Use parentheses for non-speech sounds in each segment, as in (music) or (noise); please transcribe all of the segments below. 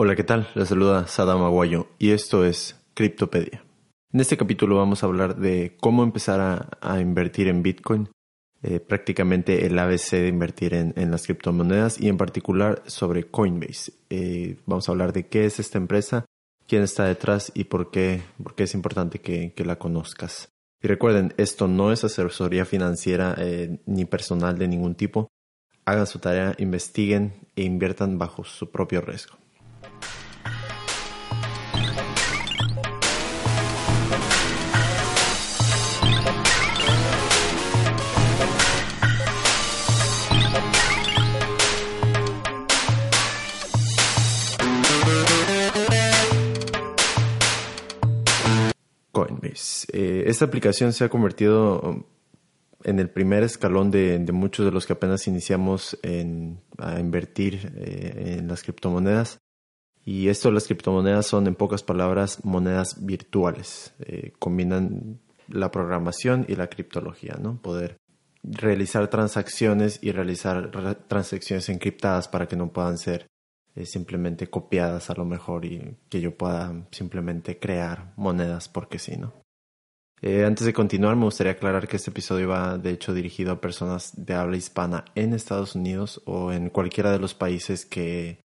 Hola, ¿qué tal? Les saluda Sadam Aguayo y esto es Criptopedia. En este capítulo vamos a hablar de cómo empezar a, invertir en Bitcoin, eh, prácticamente el ABC de invertir en, las criptomonedas y en particular sobre Coinbase. Eh, vamos a hablar de qué es esta empresa, quién está detrás y por qué, por es importante que, que, la conozcas. Y recuerden, esto no es asesoría financiera eh, ni personal de ningún tipo. Hagan su tarea, investiguen e inviertan bajo su propio riesgo. Esta aplicación se ha convertido en el primer escalón de, muchos de los que apenas iniciamos a invertir eh, en las criptomonedas. Y esto, las criptomonedas son, en pocas palabras, monedas virtuales. Eh, combinan la programación y la criptología, ¿no? Poder realizar transacciones y realizar transacciones encriptadas para que no puedan ser eh, simplemente copiadas a lo mejor y que yo pueda simplemente crear monedas porque sí, ¿no? Eh, antes de continuar, me gustaría aclarar que este episodio va de hecho dirigido a personas de habla hispana en Estados Unidos o en cualquiera de los países que,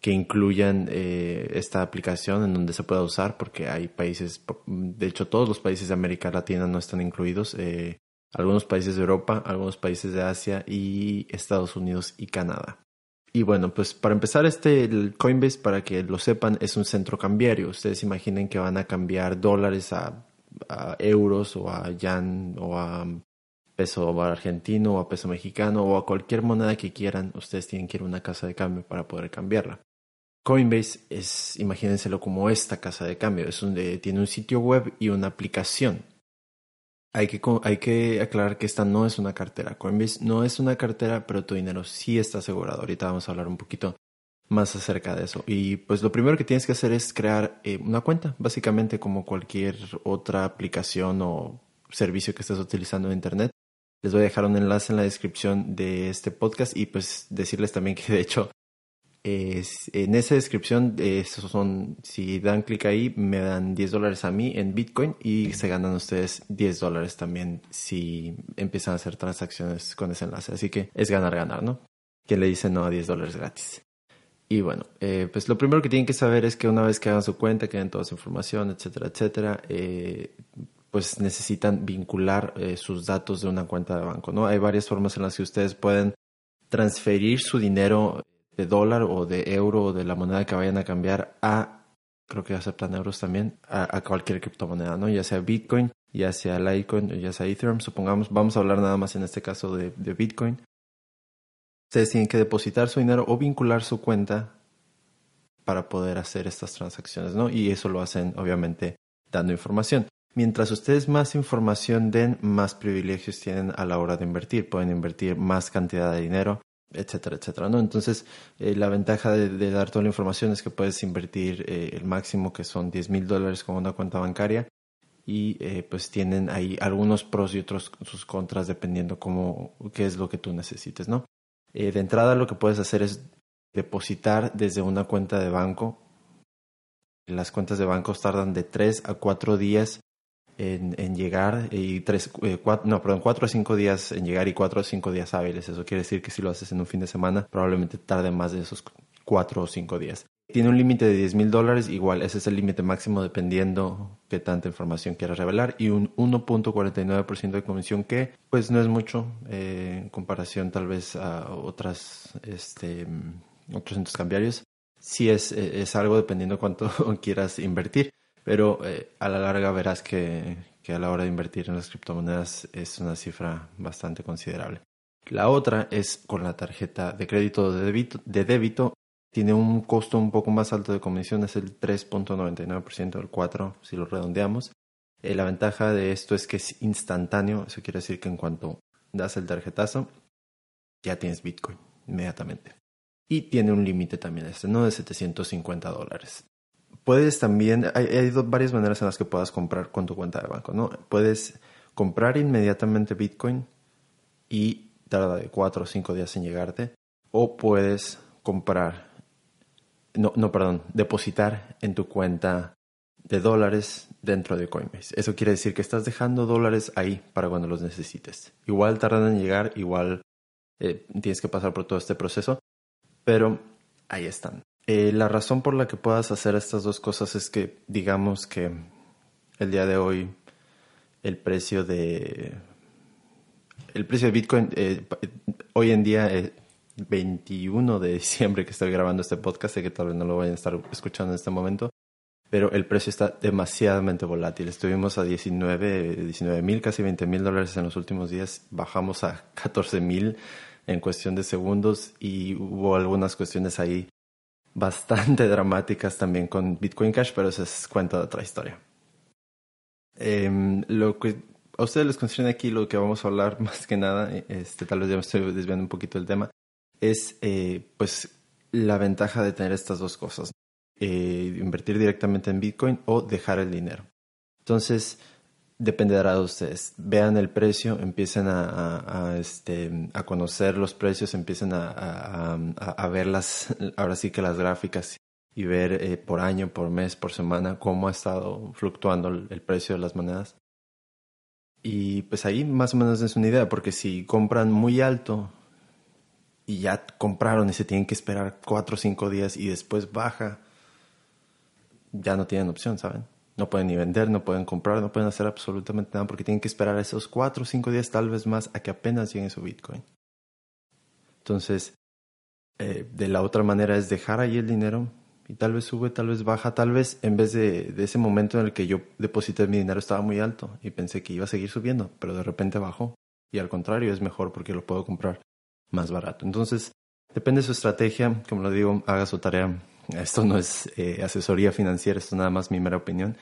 que incluyan eh, esta aplicación en donde se pueda usar, porque hay países, de hecho todos los países de América Latina no están incluidos, eh, algunos países de Europa, algunos países de Asia y Estados Unidos y Canadá. Y bueno, pues para empezar, este Coinbase, para que lo sepan, es un centro cambiario. Ustedes imaginen que van a cambiar dólares a, a euros o a yan o a peso argentino o a peso mexicano o a cualquier moneda que quieran. Ustedes tienen que ir a una casa de cambio para poder cambiarla. Coinbase es, imagínenselo como esta casa de cambio. Es donde tiene un sitio web y una aplicación. Hay que, hay que aclarar que esta no es una cartera. Coinbase no es una cartera, pero tu dinero sí está asegurado. Ahorita vamos a hablar un poquito más acerca de eso. Y pues lo primero que tienes que hacer es crear eh, una cuenta, básicamente como cualquier otra aplicación o servicio que estés utilizando en Internet. Les voy a dejar un enlace en la descripción de este podcast y pues decirles también que de hecho en esa descripción, esos son, si dan clic ahí, me dan 10 dólares a mí en Bitcoin y se ganan ustedes 10 dólares también si empiezan a hacer transacciones con ese enlace. Así que es ganar, ganar, ¿no? ¿Quién le dice no a 10 dólares gratis? Y bueno, eh, pues lo primero que tienen que saber es que una vez que hagan su cuenta, que den toda su información, etcétera, etcétera, eh, pues necesitan vincular eh, sus datos de una cuenta de banco, ¿no? Hay varias formas en las que ustedes pueden transferir su dinero de dólar o de euro o de la moneda que vayan a cambiar a, creo que aceptan euros también, a, cualquier criptomoneda, ¿no? Ya sea Bitcoin, ya sea Litecoin, ya sea Ethereum, supongamos, vamos a hablar nada más en este caso de Bitcoin. Ustedes tienen que depositar su dinero o vincular su cuenta para poder hacer estas transacciones, ¿no? Y eso lo hacen, obviamente, dando información. Mientras ustedes más información den, más privilegios tienen a la hora de invertir. Pueden invertir más cantidad de dinero, etcétera, etcétera, ¿no? Entonces, eh, la ventaja de, dar toda la información es que puedes invertir eh, el máximo que son 10 mil dólares con una cuenta bancaria y eh, pues tienen ahí algunos pros y otros sus contras dependiendo cómo, qué es lo que tú necesites, ¿no? Eh, de entrada lo que puedes hacer es depositar desde una cuenta de banco. Las cuentas de bancos tardan de 3 a 4 días en, llegar y tres, eh, cuatro, no, perdón, cuatro a cinco días en llegar y cuatro a cinco días hábiles. Eso quiere decir que si lo haces en un fin de semana, probablemente tarde más de esos cuatro o cinco días. Tiene un límite de 10 mil dólares, igual ese es el límite máximo dependiendo qué tanta información quieras revelar y un 1.49% de comisión que pues no es mucho eh, en comparación tal vez a otras, este, otros centros cambiarios. Sí es, es algo dependiendo cuánto (laughs) quieras invertir pero eh, a la larga verás que, que a la hora de invertir en las criptomonedas es una cifra bastante considerable. La otra es con la tarjeta de crédito de de débito tiene un costo un poco más alto de comisión, es el 3.99% del 4 si lo redondeamos. Eh, la ventaja de esto es que es instantáneo, eso quiere decir que en cuanto das el tarjetazo, ya tienes Bitcoin inmediatamente. Y tiene un límite también este, ¿no? De 750 dólares. Puedes también, hay, hay varias maneras en las que puedas comprar con tu cuenta de banco, ¿no? Puedes comprar inmediatamente Bitcoin y tarda de 4 o 5 días en llegarte. O puedes comprar no, no, perdón, depositar en tu cuenta de dólares dentro de Coinbase. Eso quiere decir que estás dejando dólares ahí para cuando los necesites. Igual tardan en llegar, igual eh, tienes que pasar por todo este proceso, pero ahí están. Eh, la razón por la que puedas hacer estas dos cosas es que digamos que el día de hoy el precio de el precio de Bitcoin eh, hoy en día 21 de diciembre que estoy grabando este podcast, sé que tal vez no lo vayan a estar escuchando en este momento, pero el precio está demasiadamente volátil. Estuvimos a 19, 19 mil, casi 20 mil dólares en los últimos días, bajamos a 14 mil en cuestión de segundos y hubo algunas cuestiones ahí bastante (laughs) dramáticas también con Bitcoin Cash, pero eso es cuenta de otra historia. Em, lo que a ustedes les concierne aquí, lo que vamos a hablar (laughs) más que nada, este, tal vez ya me estoy desviando un poquito del tema, es eh, pues la ventaja de tener estas dos cosas. Eh, invertir directamente en Bitcoin o dejar el dinero. Entonces, dependerá de ustedes. Vean el precio, empiecen a, este, a conocer los precios, empiecen a, ver las, ahora sí que las gráficas y ver eh, por año, por mes, por semana cómo ha estado fluctuando el precio de las monedas. Y pues ahí más o menos es una idea, porque si compran muy alto y ya compraron y se tienen que esperar cuatro o cinco días y después baja, ya no tienen opción, ¿saben? No pueden ni vender, no pueden comprar, no pueden hacer absolutamente nada porque tienen que esperar esos cuatro o cinco días, tal vez más, a que apenas llegue su Bitcoin. Entonces, eh, de la otra manera es dejar ahí el dinero y tal vez sube, tal vez baja, tal vez en vez de, de ese momento en el que yo deposité mi dinero estaba muy alto y pensé que iba a seguir subiendo, pero de repente bajó. Y al contrario, es mejor porque lo puedo comprar más barato. Entonces, depende de su estrategia, como lo digo, haga su tarea. Esto no es eh, asesoría financiera, esto es nada más mi mera opinión.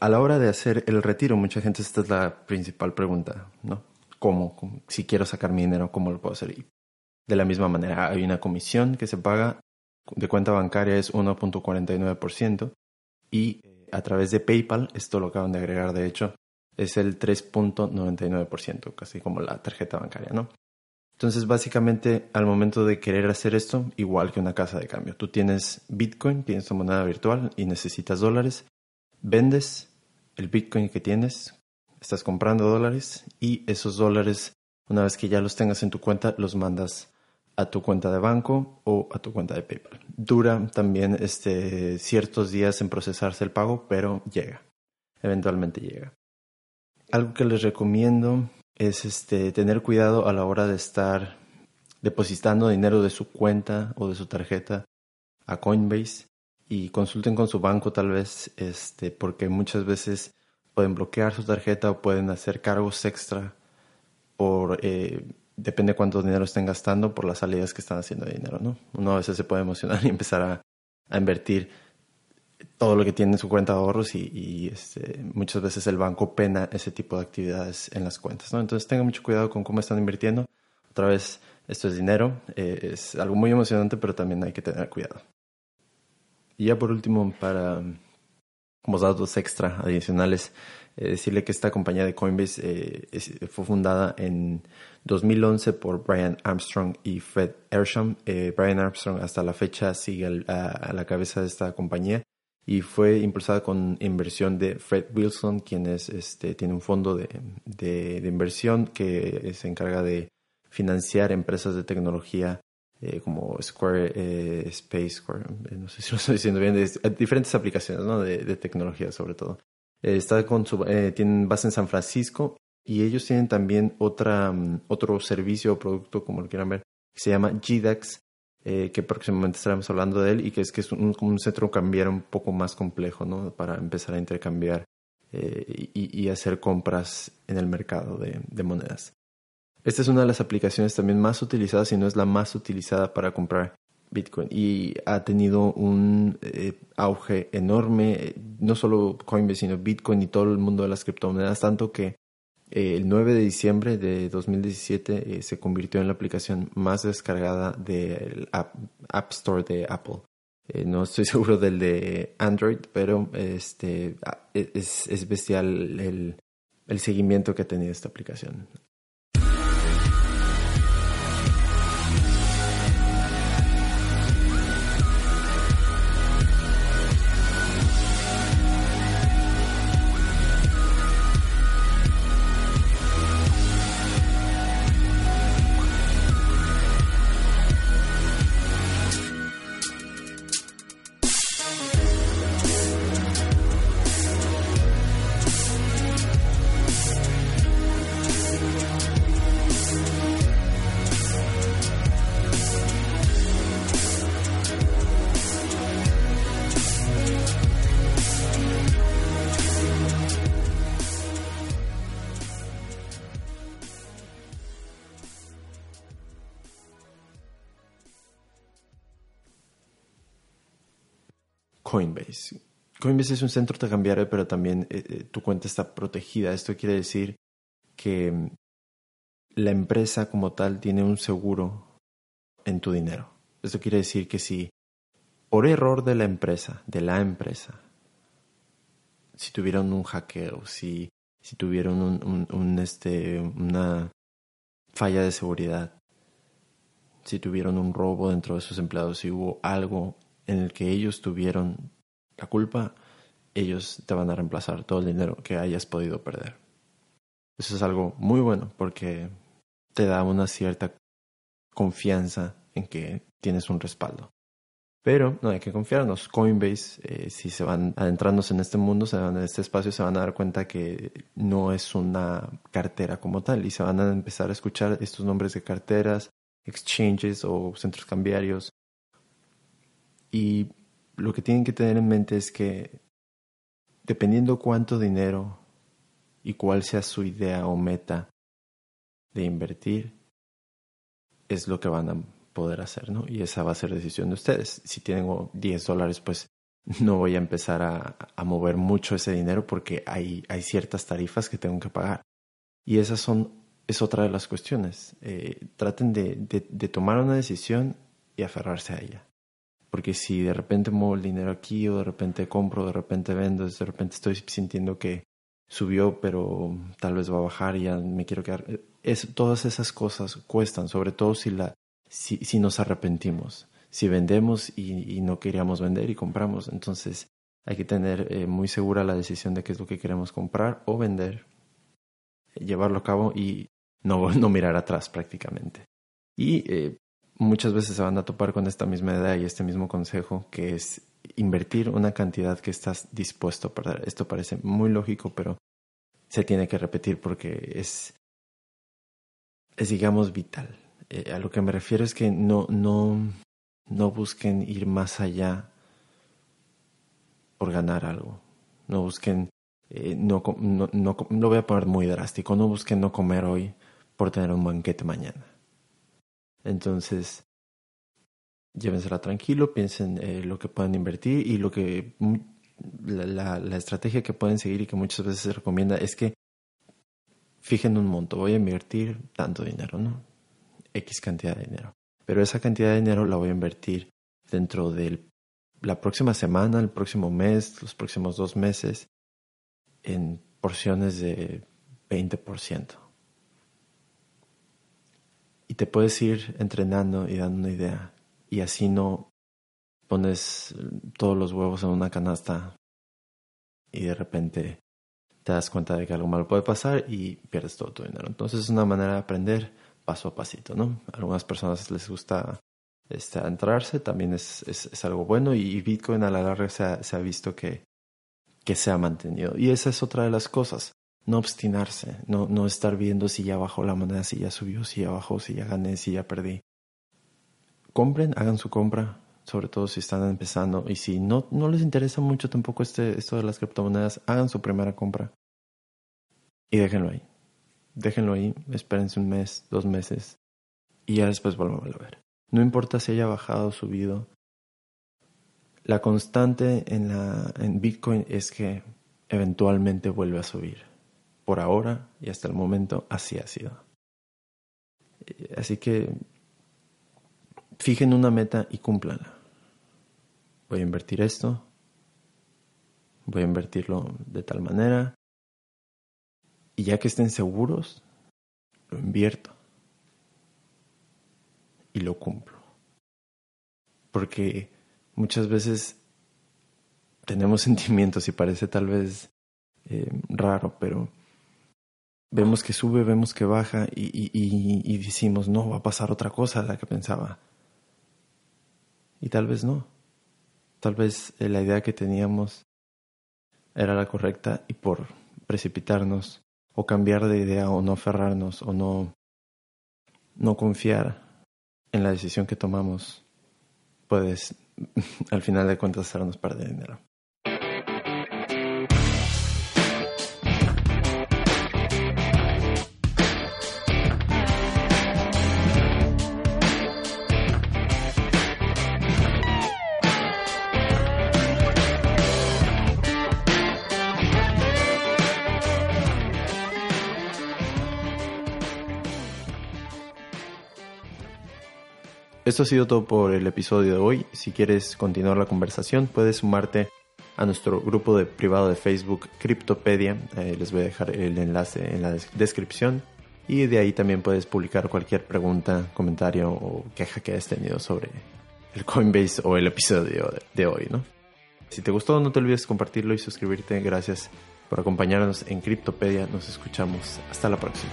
A la hora de hacer el retiro, mucha gente, esta es la principal pregunta, ¿no? ¿Cómo? Si quiero sacar mi dinero, ¿cómo lo puedo hacer? De la misma manera, hay una comisión que se paga de cuenta bancaria es 1.49% y eh, a través de PayPal, esto lo acaban de agregar de hecho, es el 3.99%, casi como la tarjeta bancaria, ¿no? Entonces, básicamente, al momento de querer hacer esto, igual que una casa de cambio, tú tienes Bitcoin, tienes tu moneda virtual y necesitas dólares, vendes el Bitcoin que tienes, estás comprando dólares y esos dólares, una vez que ya los tengas en tu cuenta, los mandas a tu cuenta de banco o a tu cuenta de PayPal. Dura también este, ciertos días en procesarse el pago, pero llega, eventualmente llega. Algo que les recomiendo es este, tener cuidado a la hora de estar depositando dinero de su cuenta o de su tarjeta a Coinbase y consulten con su banco tal vez este, porque muchas veces pueden bloquear su tarjeta o pueden hacer cargos extra por eh, depende cuánto dinero estén gastando por las salidas que están haciendo de dinero, ¿no? Uno a veces se puede emocionar (laughs) y empezar a, a invertir todo lo que tiene en su cuenta de ahorros y, este, muchas veces el banco pena ese tipo de actividades en las cuentas. Entonces tengan mucho cuidado con cómo están invirtiendo. Otra vez, esto es dinero, eh, es algo muy emocionante, pero también hay que tener cuidado. Y ya por último, para como datos extra adicionales, eh, decirle que esta compañía de Coinbase eh, fue fundada en 2011 por Brian Armstrong y Fred Ersham. Brian Armstrong hasta la fecha sigue a la cabeza de esta compañía y fue impulsada con inversión de Fred Wilson, quien es, este, tiene un fondo de, de, inversión que se encarga de financiar empresas de tecnología eh, como Square eh, Space, Square, eh, no sé si lo estoy diciendo bien, diferentes aplicaciones ¿no? de, de, tecnología sobre todo. está con su, tienen base en San Francisco y ellos tienen también otra, mm, otro servicio o producto, como lo quieran ver, que se llama GDAX, eh, que próximamente estaremos hablando de él y que es que es un, centro cambiar un poco más complejo, ¿no? Para empezar a intercambiar eh, y, hacer compras en el mercado de, monedas. Esta es una de las aplicaciones también más utilizadas, si no es la más utilizada para comprar Bitcoin y ha tenido un eh, auge enorme, no solo Coinbase, sino Bitcoin y todo el mundo de las criptomonedas, tanto que eh, el 9 de diciembre de 2017 eh, se convirtió en la aplicación más descargada del App, Store de Apple. no estoy (laughs) seguro del de Android, pero este, es, es bestial el, el seguimiento que ha tenido esta aplicación. Coinbase. Es un centro cambiario, pero también eh, eh, tu cuenta está protegida. Esto quiere decir que mm, la empresa como tal tiene un seguro en tu dinero. Esto quiere decir que si por error de la empresa, de la empresa, si tuvieron un hackeo, si, si tuvieron este, una falla de seguridad, si tuvieron un robo dentro de sus empleados, si hubo algo en el que ellos tuvieron la culpa, ellos te van a reemplazar todo el dinero que hayas podido perder. Eso es algo muy bueno porque te da una cierta confianza en que tienes un respaldo. Pero no hay que confiarnos. Coinbase, eh, si se van adentrándose en este mundo, se van en este espacio, se van a dar cuenta que no es una cartera como tal y se van a empezar a escuchar estos nombres de carteras, exchanges o centros cambiarios y lo que tienen que tener en mente es que dependiendo cuánto dinero y cuál sea su idea o meta de invertir, es lo que van a poder hacer, ¿no? Y esa va a ser decisión de ustedes. Si tienen 10 dólares, pues no voy a empezar a, mover mucho ese dinero porque hay, ciertas tarifas que tengo que pagar. Y esas son, es otra de las cuestiones. Eh, traten de tomar una decisión y aferrarse a ella. Porque si de repente muevo el dinero aquí o de repente compro, de repente vendo, de repente estoy sintiendo que subió, pero tal vez va a bajar y ya me quiero quedar. Es, todas esas cosas cuestan, sobre todo si, la, si, si nos arrepentimos. Si vendemos y, no queríamos vender y compramos, entonces hay que tener eh, muy segura la decisión de qué es lo que queremos comprar o vender, llevarlo a cabo y no, (laughs) no mirar atrás prácticamente. Y eh, muchas veces se van a topar con esta misma idea y este mismo consejo que es invertir una cantidad que estás dispuesto a perder. Esto parece muy lógico, pero se tiene que repetir porque es, digamos, vital. Eh, a lo que me refiero es que no, no, no busquen ir más allá por ganar algo. No busquen, eh, no, no, no, lo voy a poner muy drástico, no busquen no comer hoy por tener un banquete mañana. Entonces, llévensela tranquilo, piensen eh, lo que pueden invertir y lo que la, la, estrategia que pueden seguir y que muchas veces se recomienda es que fijen un monto, voy a invertir tanto dinero, ¿no? X cantidad de dinero. Pero esa cantidad de dinero la voy a invertir dentro de la próxima semana, el próximo mes, los próximos dos meses, en porciones de 20% y te puedes ir entrenando y dando una idea y así no pones todos los huevos en una canasta y de repente te das cuenta de que algo malo puede pasar y pierdes todo tu dinero. Entonces es una manera de aprender paso a pasito, ¿no? A algunas personas les gusta este, entrarse, también es, es, algo bueno y Bitcoin a la larga se ha, se ha visto que, que se ha mantenido. Y esa es otra de las cosas no obstinarse, no, no estar viendo si ya bajó la moneda, si ya subió, si ya bajó, si ya gané, si ya perdí. Compren, hagan su compra, sobre todo si están empezando y si no, no les interesa mucho tampoco este, esto de las criptomonedas, hagan su primera compra y déjenlo ahí. Déjenlo ahí, espérense un mes, dos meses y ya después vuelvan a ver. No importa si haya bajado o subido. La constante en, la, en Bitcoin es que eventualmente vuelve a subir. Por ahora y hasta el momento así ha sido. Así que fijen una meta y cúmplanla. Voy a invertir esto. Voy a invertirlo de tal manera. Y ya que estén seguros, lo invierto. Y lo cumplo. Porque muchas veces tenemos (laughs) sentimientos y parece tal vez eh, raro, pero vemos que sube, vemos que baja y, y, decimos, no, va a pasar otra cosa de la que pensaba. Y tal vez no. Tal vez eh, la idea que teníamos era la correcta y por precipitarnos o cambiar de idea o no aferrarnos o no, no confiar en la decisión que tomamos, puedes (laughs) al final de cuentas hacernos perder dinero. Esto ha sido todo por el episodio de hoy. Si quieres continuar la conversación, puedes sumarte a nuestro grupo privado de Facebook Cryptopedia. Eh, les voy a dejar el enlace en la descripción. Y de ahí también puedes publicar cualquier pregunta, comentario o queja que hayas tenido sobre el Coinbase o el episodio de hoy, ¿no? Si te gustó, no te olvides compartirlo y suscribirte. Gracias por acompañarnos en Cryptopedia. Nos escuchamos. Hasta la próxima.